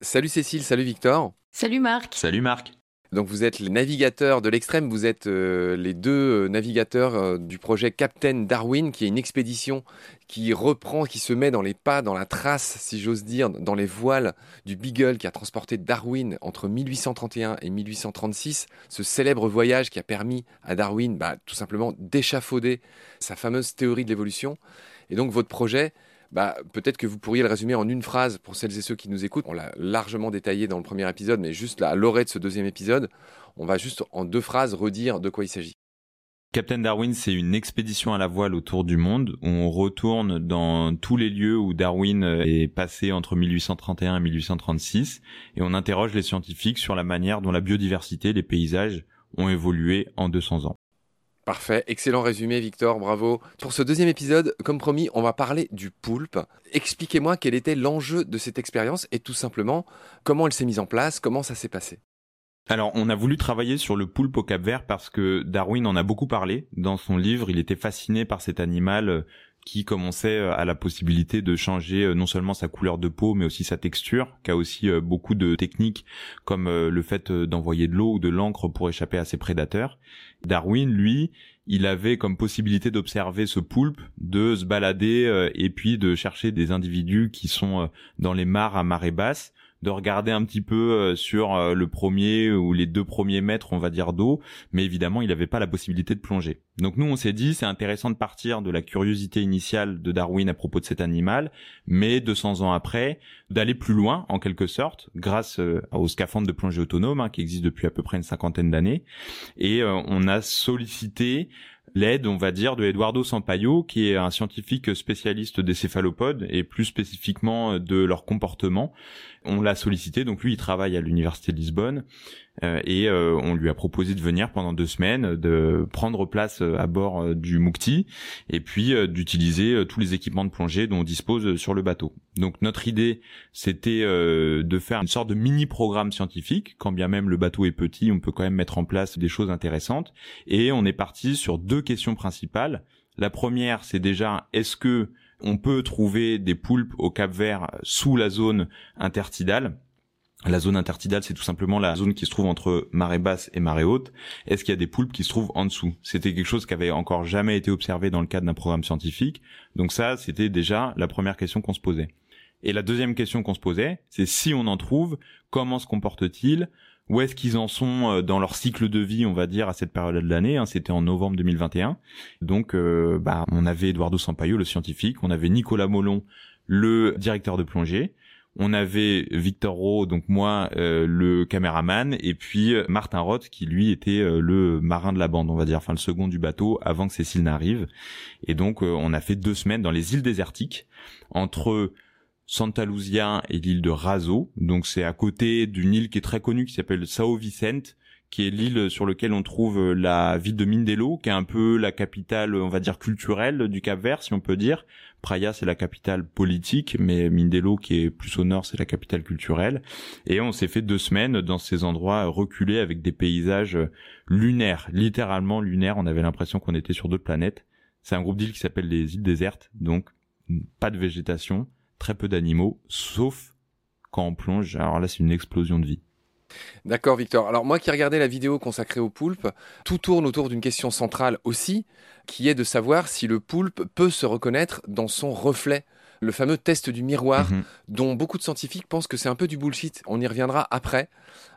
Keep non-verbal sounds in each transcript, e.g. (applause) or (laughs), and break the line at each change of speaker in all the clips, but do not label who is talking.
Salut Cécile, salut Victor.
Salut Marc.
Salut Marc.
Donc vous êtes les navigateurs de l'extrême, vous êtes euh, les deux euh, navigateurs euh, du projet Captain Darwin, qui est une expédition qui reprend, qui se met dans les pas, dans la trace, si j'ose dire, dans les voiles du Beagle qui a transporté Darwin entre 1831 et 1836, ce célèbre voyage qui a permis à Darwin bah, tout simplement d'échafauder sa fameuse théorie de l'évolution. Et donc votre projet, bah, peut-être que vous pourriez le résumer en une phrase pour celles et ceux qui nous écoutent. On l'a largement détaillé dans le premier épisode, mais juste là, à l'orée de ce deuxième épisode, on va juste en deux phrases redire de quoi il s'agit.
Captain Darwin, c'est une expédition à la voile autour du monde on retourne dans tous les lieux où Darwin est passé entre 1831 et 1836 et on interroge les scientifiques sur la manière dont la biodiversité, les paysages ont évolué en 200 ans.
Parfait, excellent résumé Victor, bravo. Pour ce deuxième épisode, comme promis, on va parler du poulpe. Expliquez-moi quel était l'enjeu de cette expérience et tout simplement comment elle s'est mise en place, comment ça s'est passé.
Alors, on a voulu travailler sur le poulpe au Cap-Vert parce que Darwin en a beaucoup parlé dans son livre. Il était fasciné par cet animal euh, qui, comme on sait, euh, a la possibilité de changer euh, non seulement sa couleur de peau, mais aussi sa texture, qui a aussi beaucoup de techniques comme le fait d'envoyer de l'eau ou de l'encre pour échapper à ses prédateurs. Darwin, lui, il avait comme possibilité d'observer ce poulpe, de se balader et puis de chercher des individus qui sont dans les mares à marée basse de regarder un petit peu euh, sur euh, le premier ou les deux premiers mètres, on va dire, d'eau, mais évidemment, il n'avait pas la possibilité de plonger. Donc nous, on s'est dit, c'est intéressant de partir de la curiosité initiale de Darwin à propos de cet animal, mais 200 ans après, d'aller plus loin, en quelque sorte, grâce euh, au scaphandre de plongée autonome, hein, qui existe depuis à peu près une cinquantaine d'années, et on a sollicité l'aide, on va dire, de Eduardo Sampaio, qui est un scientifique spécialiste des céphalopodes et plus spécifiquement de leur comportement. On l'a sollicité, donc lui, il travaille à l'université de Lisbonne euh, et euh, on lui a proposé de venir pendant deux semaines, de prendre place euh, à bord du Mukti et puis d'utiliser tous les équipements de plongée dont on dispose sur le bateau. Donc notre idée, c'était de faire une sorte de mini programme scientifique. Quand bien même le bateau est petit, on peut quand même mettre en place des choses intéressantes. Et on est parti sur deux questions principales. La première, c'est déjà est-ce que on peut trouver des poulpes au Cap Vert sous la zone intertidale la zone intertidale, c'est tout simplement la zone qui se trouve entre marée basse et marée haute. Est-ce qu'il y a des poulpes qui se trouvent en dessous? C'était quelque chose qui avait encore jamais été observé dans le cadre d'un programme scientifique. Donc ça, c'était déjà la première question qu'on se posait. Et la deuxième question qu'on se posait, c'est si on en trouve, comment se comportent-ils Où est-ce qu'ils en sont euh, dans leur cycle de vie, on va dire, à cette période de l'année hein, C'était en novembre 2021. Donc, euh, bah, on avait Eduardo Sampaio, le scientifique, on avait Nicolas Molon, le directeur de plongée, on avait Victor Rowe, donc moi, euh, le caméraman, et puis euh, Martin Roth, qui lui était euh, le marin de la bande, on va dire, enfin le second du bateau, avant que Cécile n'arrive. Et donc, on a fait deux semaines dans les îles désertiques, entre Santa Luzia et l'île de Raso. Donc c'est à côté d'une île qui est très connue, qui s'appelle Sao Vicente, qui est l'île sur laquelle on trouve la ville de Mindelo, qui est un peu la capitale, on va dire, culturelle du Cap-Vert, si on peut dire. Praia, c'est la capitale politique, mais Mindelo, qui est plus au nord, c'est la capitale culturelle. Et on s'est fait deux semaines dans ces endroits reculés avec des paysages lunaires, littéralement lunaires. On avait l'impression qu'on était sur d'autres planètes. C'est un groupe d'îles qui s'appelle les îles désertes, donc pas de végétation, très peu d'animaux, sauf quand on plonge. Alors là, c'est une explosion de vie.
D'accord, Victor. Alors moi qui regardais la vidéo consacrée au poulpe, tout tourne autour d'une question centrale aussi, qui est de savoir si le poulpe peut se reconnaître dans son reflet. Le fameux test du miroir, mhm. dont beaucoup de scientifiques pensent que c'est un peu du bullshit. On y reviendra après.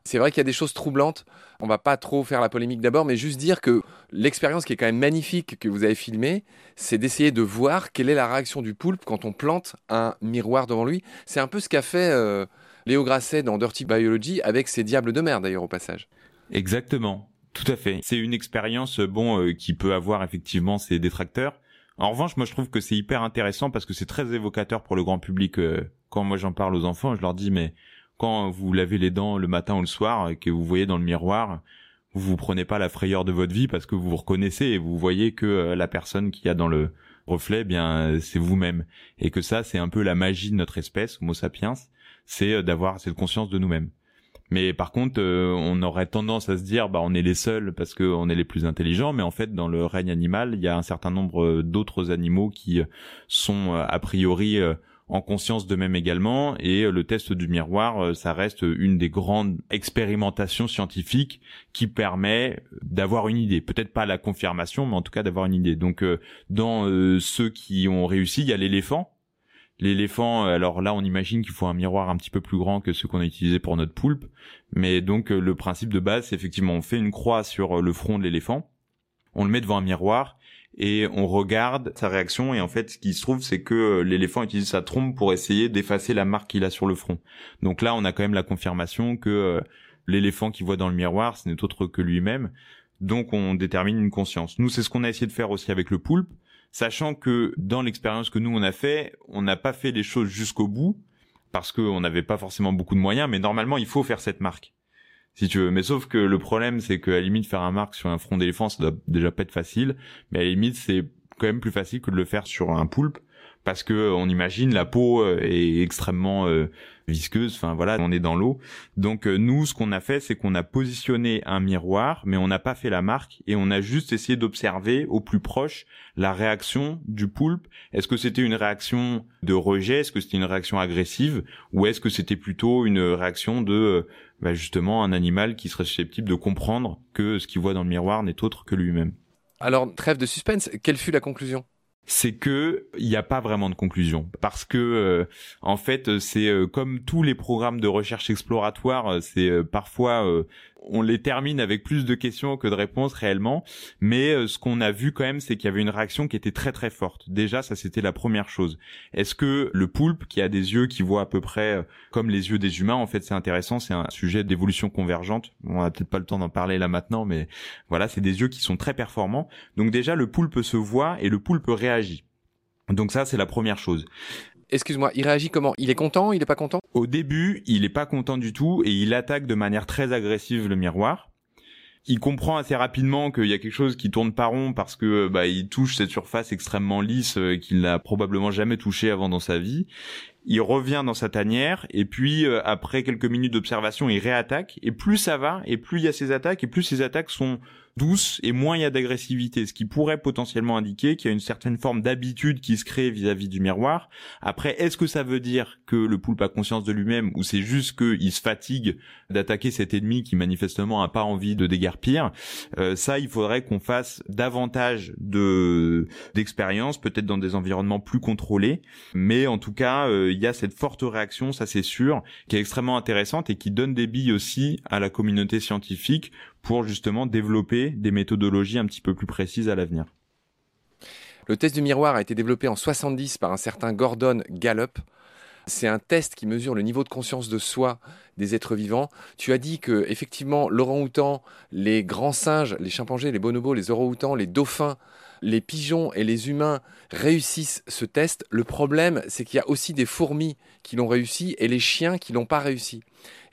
C'est vrai qu'il y a des choses troublantes. On va pas trop faire la polémique d'abord, mais juste dire que l'expérience qui est quand même magnifique que vous avez filmée, c'est d'essayer de voir quelle est la réaction du poulpe quand on plante un miroir devant lui. C'est un peu ce qu'a fait euh, Léo Grasset dans Dirty Biology avec ses diables de mer d'ailleurs au passage.
Exactement, tout à fait. C'est une expérience bon euh, qui peut avoir effectivement ses détracteurs. En revanche, moi je trouve que c'est hyper intéressant parce que c'est très évocateur pour le grand public. Euh, quand moi j'en parle aux enfants, je leur dis mais quand vous lavez les dents le matin ou le soir et que vous voyez dans le miroir, vous vous prenez pas la frayeur de votre vie parce que vous vous reconnaissez et vous voyez que euh, la personne qui a dans le reflet, eh bien c'est vous-même et que ça c'est un peu la magie de notre espèce, Homo sapiens c'est euh, d'avoir cette conscience de nous-mêmes. Mais par contre, euh, on aurait tendance à se dire, bah, on est les seuls parce qu'on est les plus intelligents. Mais en fait, dans le règne animal, il y a un certain nombre d'autres animaux qui sont a priori en conscience d'eux-mêmes également. Et le test du miroir, ça reste une des grandes expérimentations scientifiques qui permet d'avoir une idée. Peut-être pas la confirmation, mais en tout cas d'avoir une idée. Donc, dans ceux qui ont réussi, il y a l'éléphant L'éléphant, euh, alors là, on imagine qu'il faut un miroir un petit peu plus grand que ce qu'on a utilisé pour notre poulpe. Mais donc, euh, le principe de base, c'est effectivement, on fait une croix sur euh, le front de l'éléphant, on le met devant un miroir et on regarde sa réaction. Et en fait, ce qui se trouve, c'est que l'éléphant utilise sa trompe pour essayer d'effacer la marque qu'il a sur le front. Donc là, on a quand même la confirmation que l'éléphant qui voit dans le miroir, ce n'est autre que lui-même. Donc, on détermine une conscience. Nous, c'est ce qu'on a essayé de faire aussi avec le poulpe sachant que dans l'expérience que nous on a fait, on n'a pas fait les choses jusqu'au bout parce qu'on n'avait pas forcément beaucoup de moyens, mais normalement il faut faire cette marque. Si tu veux. Mais sauf que le problème, c'est qu'à la limite, faire un marque sur un front d'éléphant, ça doit déjà pas être facile. Mais à la limite, c'est quand même plus facile que de le faire sur un poulpe parce que on imagine la peau euh, est extrêmement euh, visqueuse. Enfin voilà, on est dans l'eau. Donc euh, nous, ce qu'on a fait, c'est qu'on a positionné un miroir, mais on n'a pas fait la marque et on a juste essayé d'observer au plus proche la réaction du poulpe. Est-ce que c'était une réaction de rejet? Est-ce que c'était une réaction agressive? Ou est-ce que c'était plutôt une réaction de bah, justement un animal qui serait susceptible de comprendre que ce qu'il voit dans le miroir n'est autre que lui-même?
Alors, trêve de suspense, quelle fut la conclusion?
C'est que il n'y a pas vraiment de conclusion. Parce que euh, en fait c'est euh, comme tous les programmes de recherche exploratoire c'est euh, parfois on les termine avec plus de questions que de réponses réellement. Mais euh, ce qu'on a vu quand même, c'est qu'il y avait une réaction qui était très très forte. Déjà, ça c'était la première chose. Est-ce que le poulpe, qui a des yeux qui voient à peu près euh, comme les yeux des humains, en fait, c'est intéressant, c'est un sujet d'évolution convergente. On a peut-être pas le temps d'en parler là maintenant, mais voilà, c'est des yeux qui sont très performants. Donc déjà, le poulpe se voit et le poulpe réagit. Donc ça, c'est la première chose.
Excuse-moi, il réagit comment? Il est content? Il est pas content?
Au début, il est pas content du tout et il attaque de manière très agressive le miroir. Il comprend assez rapidement qu'il y a quelque chose qui tourne pas rond parce que bah il touche cette surface extrêmement lisse euh, qu'il n'a probablement jamais touché avant dans sa vie. Il revient dans sa tanière et puis euh, après quelques minutes d'observation, il réattaque et plus ça va et plus il y a ces attaques et plus ces attaques sont douce et moins il y a d'agressivité, ce qui pourrait potentiellement indiquer qu'il y a une certaine forme d'habitude qui se crée vis-à-vis du miroir. Après, est-ce que ça veut dire que le poulpe a conscience de lui-même ou c'est juste qu'il se fatigue d'attaquer cet ennemi qui manifestement a pas envie de déguerpir? Euh, Ça, il faudrait qu'on fasse davantage de d'expérience, peut-être dans des environnements plus contrôlés, mais en tout cas, euh, il y a cette forte réaction, ça c'est sûr, qui est extrêmement intéressante et qui donne des billes aussi à la communauté scientifique pour justement développer des méthodologies un petit peu plus précises à l'avenir.
Le test du miroir a été développé en 70 par un certain Gordon Gallup. C'est un test qui mesure le niveau de conscience de soi des êtres vivants. Tu as dit que effectivement l'orang-outan, les grands singes, les chimpanzés, les bonobos, les orang-outans, les dauphins, les pigeons et les humains réussissent ce test. Le problème, c'est qu'il y a aussi des fourmis qui l'ont réussi et les chiens qui l'ont pas réussi.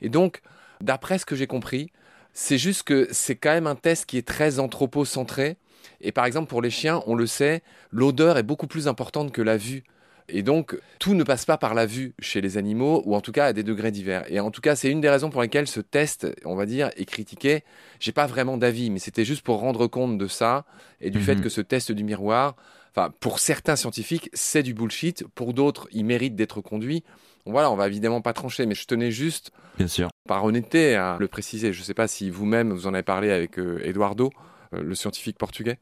Et donc, d'après ce que j'ai compris, c'est juste que c'est quand même un test qui est très anthropocentré. Et par exemple, pour les chiens, on le sait, l'odeur est beaucoup plus importante que la vue. Et donc, tout ne passe pas par la vue chez les animaux, ou en tout cas à des degrés divers. Et en tout cas, c'est une des raisons pour lesquelles ce test, on va dire, est critiqué. J'ai pas vraiment d'avis, mais c'était juste pour rendre compte de ça et du fait mhm. que ce test du miroir, enfin, pour certains scientifiques, c'est du bullshit. Pour d'autres, il mérite d'être conduit. Voilà, on va évidemment pas trancher, mais je tenais juste,
bien sûr,
par honnêteté, à le préciser. Je ne sais pas si vous-même vous en avez parlé avec euh, Eduardo, euh, le scientifique portugais.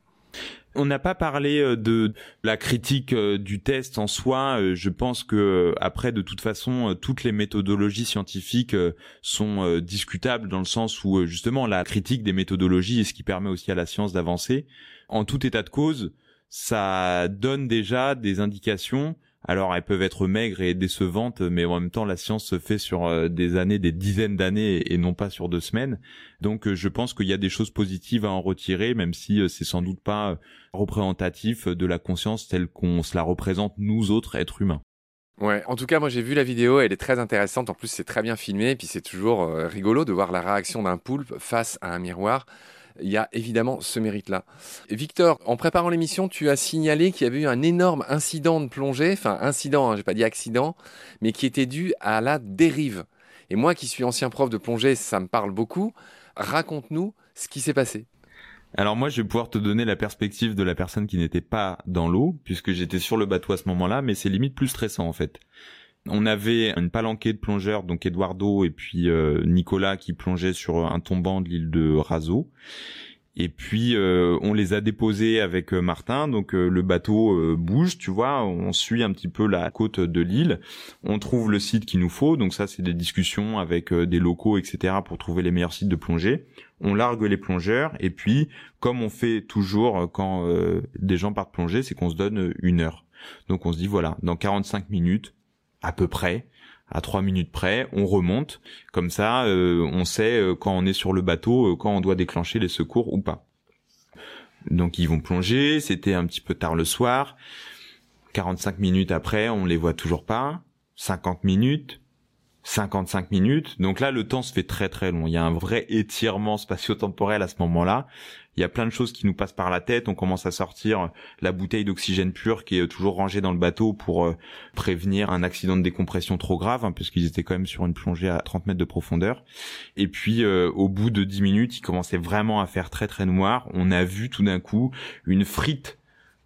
On n'a pas parlé euh, de la critique du test en soi. Je pense que après, de toute façon, toutes les méthodologies scientifiques sont discutables dans le sens où justement la critique des méthodologies est ce qui permet aussi à la science d'avancer. En tout état de cause, ça donne déjà des indications alors elles peuvent être maigres et décevantes, mais en même temps la science se fait sur euh, des années, des dizaines d'années et non pas sur deux semaines. Donc euh, je pense qu'il y a des choses positives à en retirer, même si euh, c'est sans doute pas représentatif de la conscience telle qu'on se la représente nous autres êtres humains.
Ouais, en tout cas, moi j'ai vu la vidéo, elle est très intéressante. En plus, c'est très bien filmé, et puis c'est toujours rigolo de voir la réaction d'un poulpe face à un miroir il y a évidemment ce mérite-là. Victor, en préparant l'émission, tu as signalé qu'il y avait eu un énorme incident de plongée, enfin incident, hein, j'ai pas dit accident, mais qui était dû à la dérive. Et moi qui suis ancien prof de plongée, ça me parle beaucoup. Raconte-nous ce qui s'est passé.
Alors moi, je vais pouvoir te donner la perspective de la personne qui n'était pas dans l'eau, puisque j'étais sur le bateau à ce moment-là, mais c'est limite plus stressant en fait. On avait une palanquée de plongeurs, donc Eduardo et puis euh, Nicolas qui plongeaient sur un tombant de l'île de Razo. Et puis euh, on les a déposés avec euh, Martin, donc le bateau bouge, tu vois, on suit un petit peu la côte de l'île, on trouve le site qu'il nous faut, donc ça c'est des discussions avec des locaux, etc. pour trouver les meilleurs sites de plongée. On largue les plongeurs et puis comme on fait toujours quand des gens partent plonger, c'est qu'on se donne une heure. Donc on se dit voilà, dans 45 minutes, à peu près, à trois minutes près, on remonte. Comme ça, euh, on sait euh, quand on est sur le bateau, euh, quand on doit déclencher les secours ou pas. Donc ils vont plonger, c'était un petit peu tard le soir. 45 minutes après, on les voit toujours pas. 50 minutes, 55 minutes. Donc là, le temps se fait très très long. Il y a un vrai étirement spatio-temporel à ce moment-là il y a plein de choses qui nous passent par la tête. On commence à sortir la bouteille d'oxygène pur qui est toujours rangée dans le bateau pour euh, prévenir un accident de décompression trop grave, hein, puisqu'ils étaient quand même sur une plongée à 30 mètres de profondeur. Et puis euh, au bout de 10 minutes, il commençait vraiment à faire très très noir. On a vu tout d'un coup une frite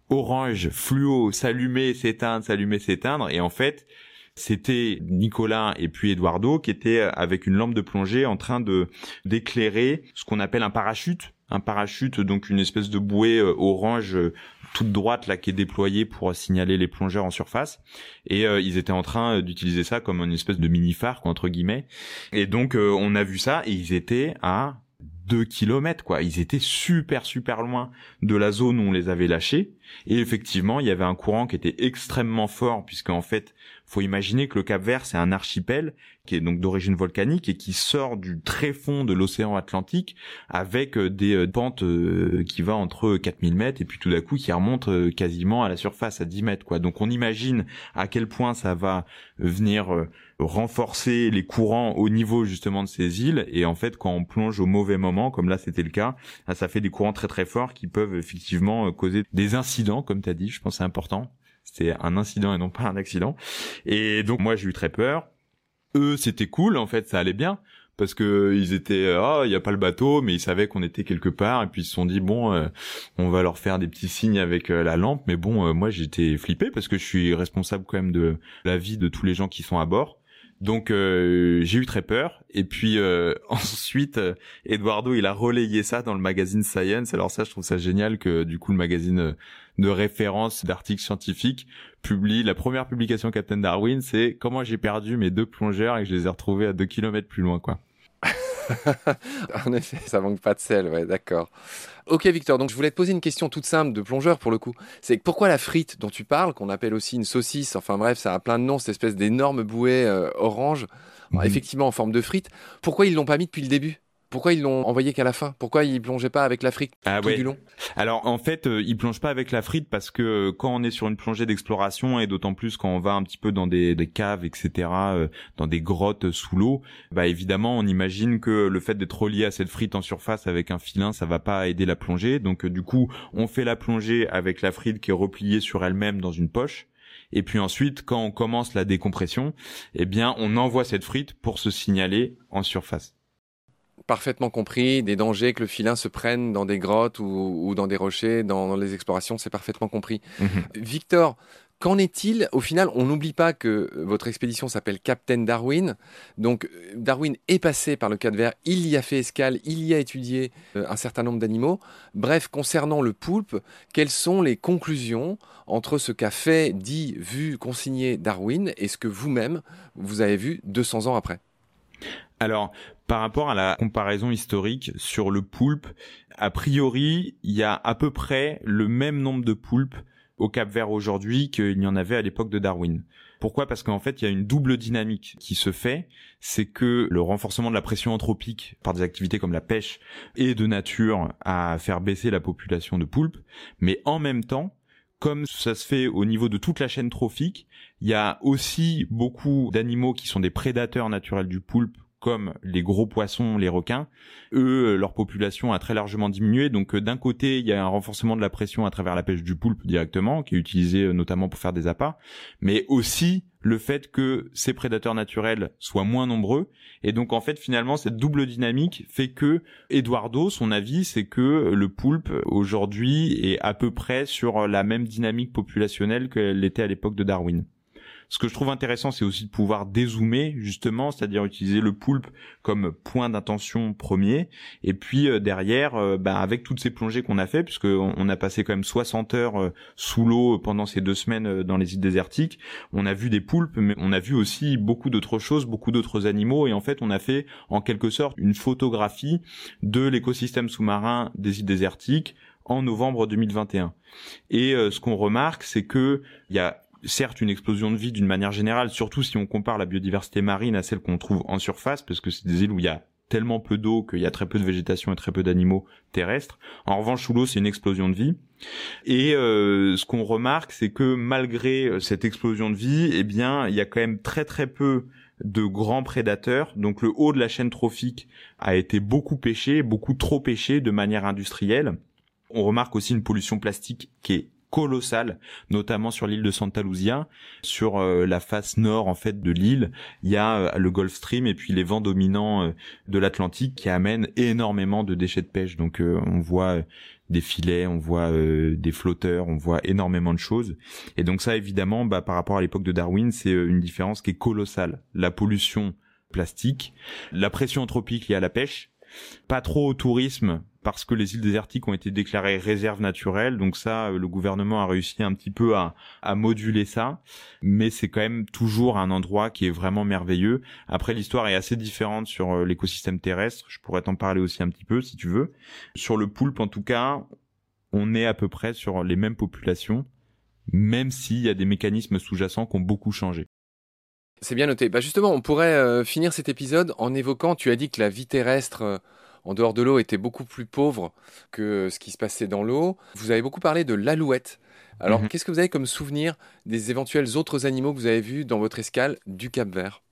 orange fluo s'allumer, s'éteindre, s'allumer, s'éteindre. Et en fait, c'était Nicolas et puis Eduardo qui étaient avec une lampe de plongée en train de d'éclairer ce qu'on appelle un parachute un parachute, donc une espèce de bouée euh, orange euh, toute droite là qui est déployée pour signaler les plongeurs en surface. Et euh, ils étaient en train d'utiliser ça comme une espèce de mini phare entre guillemets. Et donc on a vu ça et ils étaient à 2 kilomètres quoi. Ils étaient super super loin de la zone où on les avait lâchés. Et effectivement, il y avait un courant qui était extrêmement fort puisqu'en fait faut imaginer que le Cap Vert, c'est un archipel qui est donc d'origine volcanique et qui sort du très fond de l'océan Atlantique avec euh, des euh, pentes euh, qui va entre 4000 mètres et puis tout d'un coup qui remonte quasiment à la surface à 10 mètres quoi. Donc on imagine à quel point ça va venir renforcer les courants au niveau justement de ces îles et en fait quand on plonge au mauvais moment comme là c'était le cas, ça fait des courants très très forts qui peuvent effectivement causer des incidents comme tu as dit, je pense c'est important. C'était un incident et non pas un accident. Et donc moi j'ai eu très peur. Eux c'était cool en fait, ça allait bien. Parce que ils étaient ah il y a pas le bateau mais ils savaient qu'on était quelque part. Et puis ils se sont dit bon euh, on va leur faire des petits signes avec euh, la lampe. Mais bon euh, moi j'étais flippé parce que je suis responsable quand même de la vie de tous les gens qui sont à bord donc j'ai eu très peur et puis (laughs) ensuite Eduardo il a relayé ça dans le magazine Science alors ça je trouve ça génial que du coup le magazine de référence d'articles scientifiques publie la première publication Captain Darwin, c'est comment j'ai perdu mes deux plongeurs et que je les ai retrouvés à deux kilomètres plus loin, quoi. (laughs)
en effet, ça manque pas de sel, ouais, d'accord. Ok Victor, donc je voulais te poser une question toute simple de plongeur pour le coup. C'est pourquoi la frite dont tu parles, qu'on appelle aussi une saucisse, enfin bref, ça a plein de noms, cette espèce d'énorme bouée euh, orange, mhm. effectivement en forme de frite, pourquoi ils l'ont pas mis depuis le début? Pourquoi ils l'ont envoyé qu'à la fin? Pourquoi ils plongeaient pas avec la frite ah, tout du long?
Alors en fait, euh, ils plongent pas avec la frite parce que euh, quand on est sur une plongée d'exploration et d'autant plus quand on va un petit peu dans des, caves, etc., euh, dans des grottes sous l'eau, bah évidemment on imagine que le fait d'être relié à cette frite en surface avec un filin, ça va pas aider la plongée. Donc du coup, on fait la plongée avec la frite qui est repliée sur elle-même dans une poche. Et puis ensuite, quand on commence la décompression, eh bien, on envoie cette frite pour se signaler en surface
parfaitement compris, des dangers que le filin se prenne dans des grottes ou, dans des rochers, dans, les explorations, c'est parfaitement compris. Mhm. Victor, Qu'en est-il? Au final, on n'oublie pas que votre expédition s'appelle Captain Darwin. Donc, Darwin est passé par le Cap Vert, il y a fait escale, il y a étudié euh, un certain nombre d'animaux. Bref, concernant le poulpe, quelles sont les conclusions entre ce qu'a fait, dit, vu, consigné Darwin et ce que vous-même, vous avez vu 200 ans après?
Alors, par rapport à la comparaison historique sur le poulpe, a priori, il y a à peu près le même nombre de poulpes au Cap Vert aujourd'hui qu'il y en avait à l'époque de Darwin. Pourquoi? Parce qu'en fait, il y a une double dynamique qui se fait, c'est que le renforcement de la pression anthropique par des activités comme la pêche est de nature à faire baisser la population de poulpes, mais en même temps, comme ça se fait au niveau de toute la chaîne trophique, il y a aussi beaucoup d'animaux qui sont des prédateurs naturels du poulpe comme les gros poissons, les requins, eux, leur population a très largement diminué. Donc d'un côté, il y a un renforcement de la pression à travers la pêche du poulpe directement, qui est utilisé notamment pour faire des appâts, mais aussi le fait que ces prédateurs naturels soient moins nombreux. Et donc en fait finalement cette double dynamique fait que Eduardo, son avis, c'est que le poulpe aujourd'hui est à peu près sur la même dynamique populationnelle qu'elle était à l'époque de Darwin. Ce que je trouve intéressant, c'est aussi de pouvoir dézoomer justement, c'est-à-dire utiliser le poulpe comme point d'intention premier, et puis euh, derrière, euh, bah, avec toutes ces plongées qu'on a fait, puisque on, a passé quand même 60 heures euh, sous l'eau pendant ces deux semaines dans les îles désertiques, on a vu des poulpes, mais on a vu aussi beaucoup d'autres choses, beaucoup d'autres animaux, et en fait, on a fait en quelque sorte une photographie de l'écosystème sous-marin des îles désertiques en novembre 2021. Et ce qu'on remarque, c'est que il y a certes une explosion de vie d'une manière générale, surtout si on compare la biodiversité marine à celle qu'on trouve en surface, parce que c'est des îles où il y a tellement peu d'eau qu'il y a très peu de végétation et très peu d'animaux terrestres. En revanche, sous l'eau, c'est une explosion de vie. Et euh, ce qu'on remarque, c'est que malgré euh, cette explosion de vie, eh bien, il y a quand même très très peu de grands prédateurs. Donc le haut de la chaîne trophique a été beaucoup pêché, beaucoup trop pêché de manière industrielle. On remarque aussi une pollution plastique qui est colossal, notamment sur l'île de Santa Lucia, sur euh, la face nord en fait de l'île, il y a euh, le Gulf Stream et puis les vents dominants euh, de l'Atlantique qui amènent énormément de déchets de pêche. Donc on voit des filets, on voit des flotteurs, on voit énormément de choses. Et donc ça évidemment, bah, par rapport à l'époque de Darwin, c'est une différence qui est colossale. La pollution plastique, la pression anthropique liée à la pêche, pas trop au tourisme parce que les îles désertiques ont été déclarées réserves naturelles. Donc ça, euh, le gouvernement a réussi un petit peu à, moduler ça. Mais c'est quand même toujours un endroit qui est vraiment merveilleux. Après, l'histoire est assez différente sur euh, l'écosystème terrestre. Je pourrais t'en parler aussi un petit peu si tu veux. Sur le poulpe, en tout cas, on est à peu près sur les mêmes populations, même s'il y a des mécanismes sous-jacents qui ont beaucoup changé.
C'est bien noté. Bah justement, on pourrait euh, finir cet épisode en évoquant, tu as dit que la vie terrestre en dehors de l'eau était beaucoup plus pauvre que ce qui se passait dans l'eau. Vous avez beaucoup parlé de l'alouette. Alors, mhm. qu'est-ce que vous avez comme souvenir des éventuels autres animaux que vous avez vus dans votre escale du Cap Vert?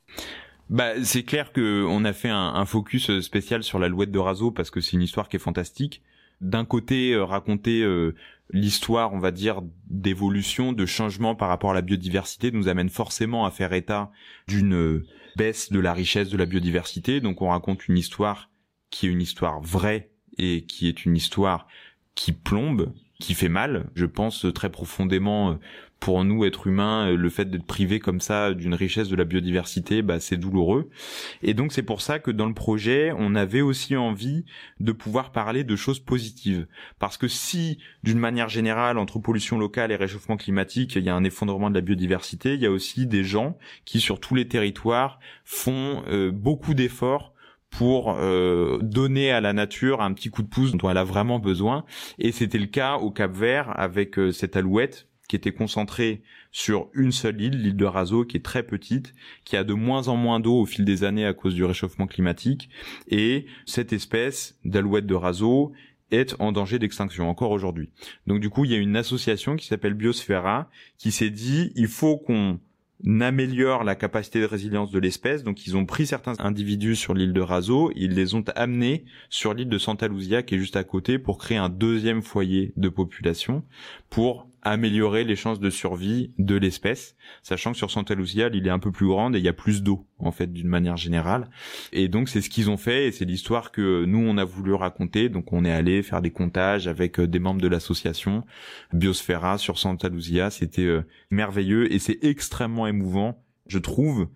Bah, c'est clair que on a fait un, focus spécial sur l'alouette de Razo parce que c'est une histoire qui est fantastique. D'un côté, euh, raconter euh, l'histoire, on va dire, d'évolution, de changement par rapport à la biodiversité nous amène forcément à faire état d'une euh, baisse de la richesse de la biodiversité. Donc, on raconte une histoire qui est une histoire vraie et qui est une histoire qui plombe, qui fait mal. Je pense très profondément euh, pour nous êtres humains, euh, le fait d'être privé comme ça d'une richesse de la biodiversité, bah, c'est douloureux. Et donc c'est pour ça que dans le projet, on avait aussi envie de pouvoir parler de choses positives. Parce que si, d'une manière générale, entre pollution locale et réchauffement climatique, il y a un effondrement de la biodiversité, il y a aussi des gens qui, sur tous les territoires, font euh, beaucoup d'efforts pour euh, donner à la nature un petit coup de pouce dont elle a vraiment besoin. Et c'était le cas au Cap Vert avec euh, cette alouette qui était concentrée sur une seule île, l'île de Razo, qui est très petite, qui a de moins en moins d'eau au fil des années à cause du réchauffement climatique. Et cette espèce d'alouette de Razo est en danger d'extinction encore aujourd'hui. Donc du coup, il y a une association qui s'appelle Biosphera qui s'est dit il faut qu'on n'améliore la capacité de résilience de l'espèce. Donc ils ont pris certains individus sur l'île de Razo, ils les ont amenés sur l'île de Santa Lucia qui est juste à côté pour créer un deuxième foyer de population pour améliorer les chances de survie de l'espèce, sachant que sur Santa Lucia, l'île est un peu plus grande et il y a plus d'eau en fait d'une manière générale. Et donc c'est ce qu'ils ont fait et c'est l'histoire que nous on a voulu raconter. Donc on est allé faire des comptages avec euh, des membres de l'association Biosphera sur Santa Lucia. C'était euh, merveilleux et c'est extrêmement émouvant, je trouve,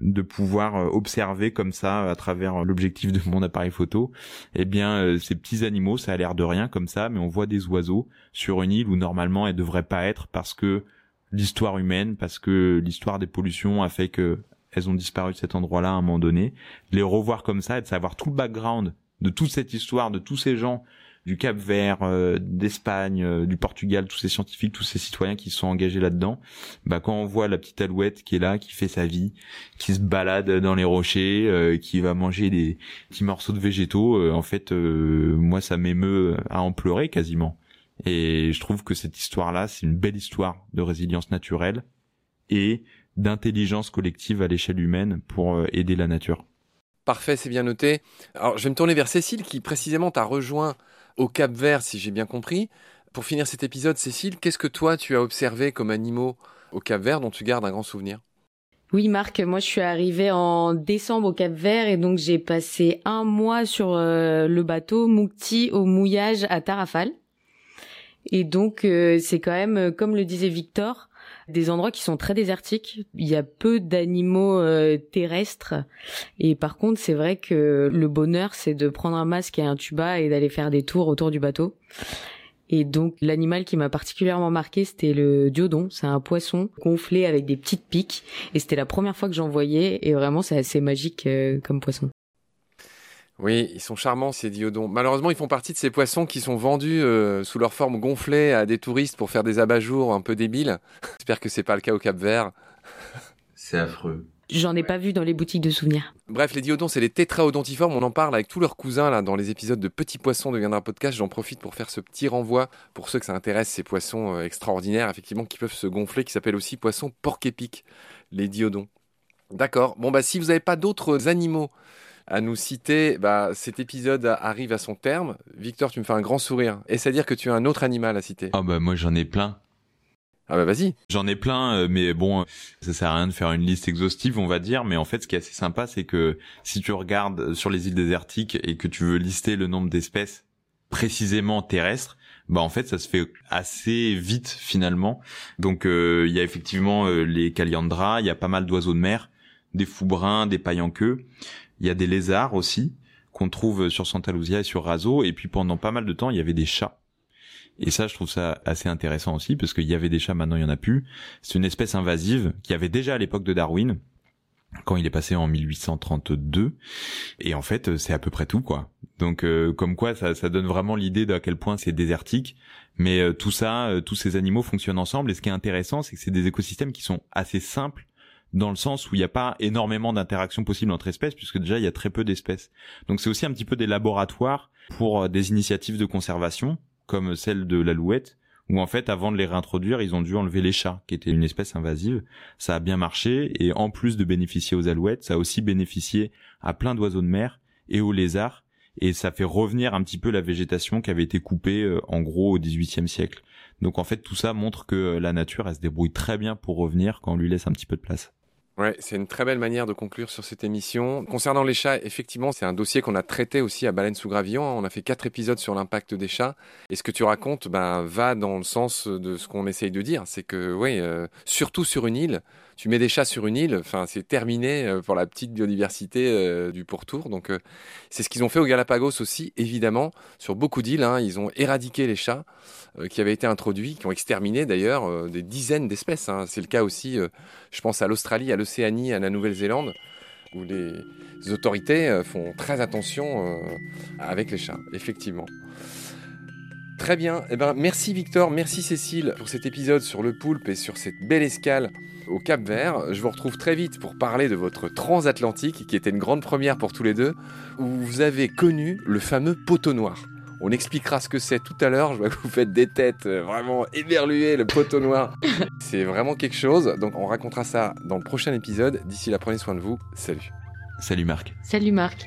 de pouvoir euh, observer comme ça à travers l'objectif de mon appareil photo, eh bien euh, ces petits animaux, ça a l'air de rien comme ça, mais on voit des oiseaux sur une île où normalement elles devraient pas être parce que l'histoire humaine, parce que l'histoire des pollutions a fait que elles ont disparu de cet endroit-là à un moment donné. Les revoir comme ça et de savoir tout le background de toute cette histoire, de tous ces gens du Cap Vert, euh, d'Espagne, euh, du Portugal, tous ces scientifiques, tous ces citoyens qui sont engagés là-dedans, bah quand on voit la petite alouette qui est là, qui fait sa vie, qui se balade dans les rochers, euh, qui va manger des petits morceaux de végétaux, en fait, moi ça m'émeut à en pleurer quasiment. Et je trouve que cette histoire-là, c'est une belle histoire de résilience naturelle et d'intelligence collective à l'échelle humaine pour aider la nature.
Parfait, c'est bien noté. Alors, je vais me tourner vers Cécile qui précisément t'a rejoint au Cap Vert, si j'ai bien compris. Pour finir cet épisode, Cécile, qu'est-ce que toi tu as observé comme animaux au Cap Vert dont tu gardes un grand souvenir?
Oui, Marc, moi je suis arrivée en décembre au Cap Vert et donc j'ai passé un mois sur euh, le bateau Moukti au mouillage à Tarafal. Et donc euh, c'est quand même, euh, comme le disait Victor, des endroits qui sont très désertiques. Il y a peu d'animaux terrestres. Et par contre, c'est vrai que le bonheur, c'est de prendre un masque et un tuba et d'aller faire des tours autour du bateau. Et donc l'animal qui m'a particulièrement marqué, c'était le diodon. C'est un poisson gonflé avec des petites piques. Et c'était la première fois que j'en voyais. Et vraiment, c'est assez magique euh, comme poisson.
Oui, ils sont charmants ces diodons. Malheureusement, ils font partie de ces poissons qui sont vendus euh, sous leur forme gonflée à des touristes pour faire des abat-jours un peu débiles. (laughs) J'espère que c'est pas le cas au Cap Vert.
C'est affreux.
J'en ai pas vu dans les boutiques de souvenirs.
Bref, les diodons, c'est les tétraodontiformes. On en parle avec tous leurs cousins là dans les épisodes de Petits Poissons deviendra podcast. J'en profite pour faire ce petit renvoi pour ceux que ça intéresse, ces poissons euh, extraordinaires, effectivement, qui peuvent se gonfler, qui s'appellent aussi poissons porc-épic, les diodons. D'accord. Bon, bah, si vous n'avez pas d'autres animaux à nous citer, bah, cet épisode arrive à son terme. Victor, tu me fais un grand sourire. Et c'est à dire que tu as un autre animal à citer
Ah, bah, moi, j'en ai plein.
Ah bah vas-y.
J'en ai plein, euh, mais bon, ça sert à rien de faire une liste exhaustive, on va dire. Mais en fait, ce qui est assez sympa, c'est que si tu regardes sur les îles désertiques et que tu veux lister le nombre d'espèces précisément terrestres, bah en fait, ça se fait assez vite finalement. Donc euh, il y a effectivement euh, les caliandras, il y a pas mal d'oiseaux de mer, des fous bruns, des pailles en queue. Il y a des lézards aussi qu'on trouve sur Santa Lucia et sur Raso. Et puis pendant pas mal de temps, il y avait des chats et ça, je trouve ça assez intéressant aussi, parce qu'il y avait des chats, maintenant il y en a plus. C'est une espèce invasive qui avait déjà à l'époque de Darwin, quand il est passé en 1832. Et en fait, c'est à peu près tout, quoi. Donc, euh, comme quoi, ça, ça donne vraiment l'idée d'à quel point c'est désertique. Mais euh, tout ça, euh, tous ces animaux fonctionnent ensemble. Et ce qui est intéressant, c'est que c'est des écosystèmes qui sont assez simples dans le sens où il n'y a pas énormément d'interactions possibles entre espèces, puisque déjà il y a très peu d'espèces. Donc c'est aussi un petit peu des laboratoires pour des initiatives de conservation comme celle de l'alouette, où en fait, avant de les réintroduire, ils ont dû enlever les chats, qui étaient une espèce invasive. Ça a bien marché, et en plus de bénéficier aux alouettes, ça a aussi bénéficié à plein d'oiseaux de mer et aux lézards, et ça fait revenir un petit peu la végétation qui avait été coupée euh, en gros au XVIIIe siècle. Donc en fait, tout ça montre que euh, la nature, elle se débrouille très bien pour revenir quand on lui laisse un petit peu de place.
C'est une très belle manière de conclure sur cette émission. Concernant les chats, effectivement, c'est un dossier qu'on a traité aussi à Baleine sous Gravillon. On a fait quatre épisodes sur l'impact des chats. Et ce que tu racontes ben, va dans le sens de ce qu'on essaye de dire. C'est que, oui, euh, surtout sur une île, tu mets des chats sur une île, enfin, c'est terminé euh, pour la petite biodiversité euh, du pourtour. Donc, c'est ce qu'ils ont fait au Galapagos aussi, évidemment. Sur beaucoup d'îles, hein, ils ont éradiqué les chats qui avaient été introduits, qui ont exterminé d'ailleurs des dizaines d'espèces. Hein. C'est le cas aussi, je pense, à l'Australie, à l'Océanie à la Nouvelle-Zélande, où les autorités euh, font très attention euh, avec les chats, effectivement. Très bien. Eh ben, merci Victor, merci Cécile pour cet épisode sur le poulpe et sur cette belle escale au Cap Vert. Je vous retrouve très vite pour parler de votre transatlantique, qui était une grande première pour tous les deux, où vous avez connu le fameux poteau noir. On expliquera ce que c'est tout à l'heure. Je vois que vous faites des têtes euh, vraiment éberluées, le poteau noir. (laughs) c'est vraiment quelque chose. Donc on racontera ça dans le prochain épisode. D'ici là, prenez soin de vous. Salut.
Salut Marc.
Salut Marc.